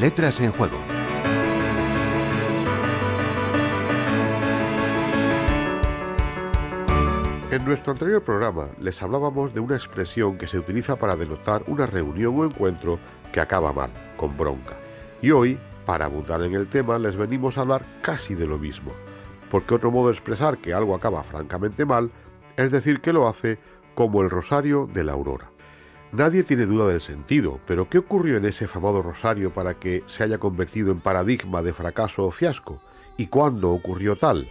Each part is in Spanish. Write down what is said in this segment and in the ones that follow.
Letras en Juego. En nuestro anterior programa les hablábamos de una expresión que se utiliza para denotar una reunión o encuentro que acaba mal, con bronca. Y hoy, para abundar en el tema, les venimos a hablar casi de lo mismo, porque otro modo de expresar que algo acaba francamente mal es decir que lo hace como el rosario de la aurora. Nadie tiene duda del sentido, pero ¿qué ocurrió en ese famoso rosario para que se haya convertido en paradigma de fracaso o fiasco? ¿Y cuándo ocurrió tal?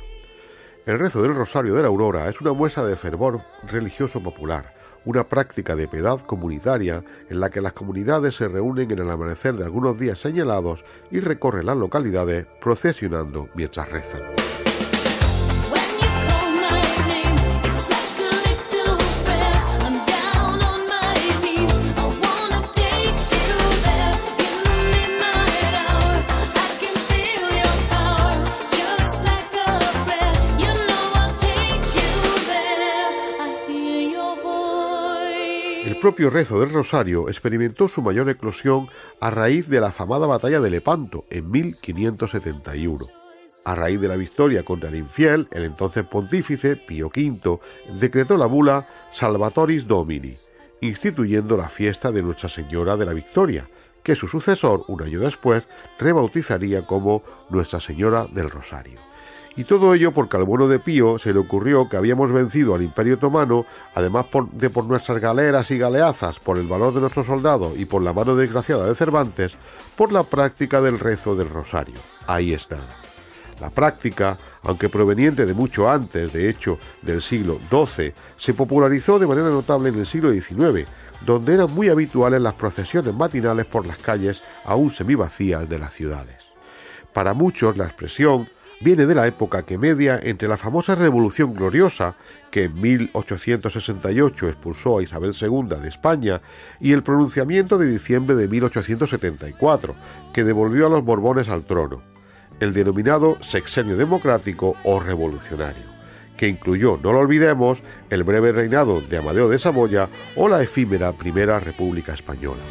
El rezo del rosario de la aurora es una muestra de fervor religioso popular, una práctica de piedad comunitaria en la que las comunidades se reúnen en el amanecer de algunos días señalados y recorren las localidades procesionando mientras rezan. Propio rezo del Rosario experimentó su mayor eclosión a raíz de la afamada batalla de Lepanto en 1571. A raíz de la victoria contra el infiel, el entonces pontífice Pío V decretó la bula Salvatoris Domini, instituyendo la fiesta de Nuestra Señora de la Victoria, que su sucesor, un año después, rebautizaría como Nuestra Señora del Rosario. Y todo ello porque al bueno de Pío se le ocurrió que habíamos vencido al Imperio Otomano, además de por nuestras galeras y galeazas, por el valor de nuestros soldados y por la mano desgraciada de Cervantes, por la práctica del rezo del rosario. Ahí está. La práctica, aunque proveniente de mucho antes, de hecho del siglo XII, se popularizó de manera notable en el siglo XIX, donde eran muy habituales las procesiones matinales por las calles aún semivacías de las ciudades. Para muchos la expresión viene de la época que media entre la famosa Revolución Gloriosa, que en 1868 expulsó a Isabel II de España, y el pronunciamiento de diciembre de 1874, que devolvió a los Borbones al trono, el denominado sexenio democrático o revolucionario, que incluyó, no lo olvidemos, el breve reinado de Amadeo de Saboya o la efímera Primera República Española.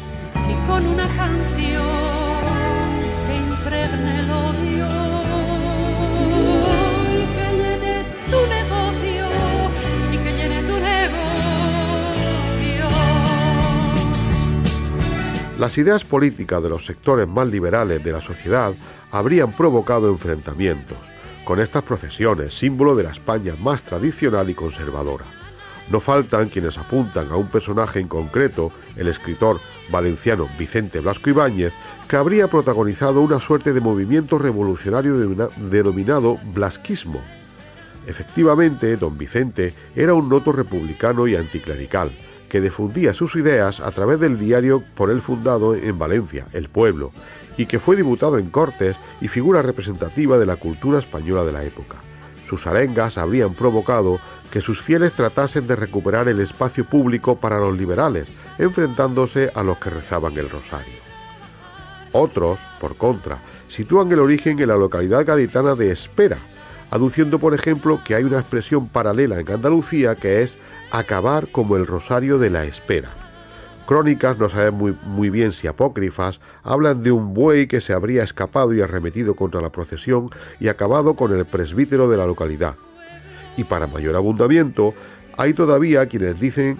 Las ideas políticas de los sectores más liberales de la sociedad habrían provocado enfrentamientos con estas procesiones, símbolo de la España más tradicional y conservadora. No faltan quienes apuntan a un personaje en concreto, el escritor valenciano Vicente Blasco Ibáñez, que habría protagonizado una suerte de movimiento revolucionario denominado blasquismo. Efectivamente, don Vicente era un noto republicano y anticlerical, que difundía sus ideas a través del diario por él fundado en Valencia, El Pueblo, y que fue diputado en Cortes y figura representativa de la cultura española de la época. Sus arengas habrían provocado que sus fieles tratasen de recuperar el espacio público para los liberales, enfrentándose a los que rezaban el rosario. Otros, por contra, sitúan el origen en la localidad gaditana de Espera, aduciendo por ejemplo que hay una expresión paralela en Andalucía que es acabar como el rosario de la espera. Crónicas, no saben muy, muy, bien si apócrifas, hablan de un buey que se habría escapado y arremetido contra la procesión y acabado con el presbítero de la localidad. Y para mayor abundamiento, hay todavía quienes dicen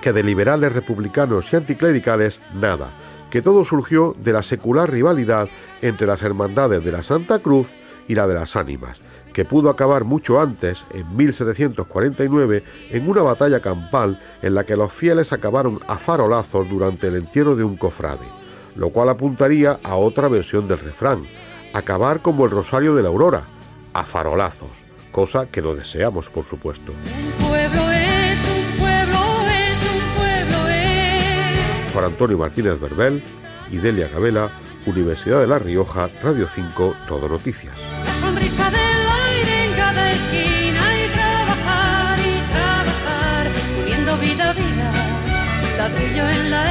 que de liberales republicanos y anticlericales nada, que todo surgió de la secular rivalidad entre las hermandades de la Santa Cruz y la de las ánimas, que pudo acabar mucho antes, en 1749, en una batalla campal en la que los fieles acabaron a farolazos durante el entierro de un cofrade, lo cual apuntaría a otra versión del refrán, acabar como el rosario de la aurora, a farolazos, cosa que no deseamos, por supuesto. Un pueblo es un pueblo, es un pueblo es. Juan Antonio Martínez Verbel y Delia Gabela, Universidad de La Rioja, Radio 5, Todo Noticias. La sonrisa esquina y trabajar y trabajar, poniendo vida a vida, ladrillo en la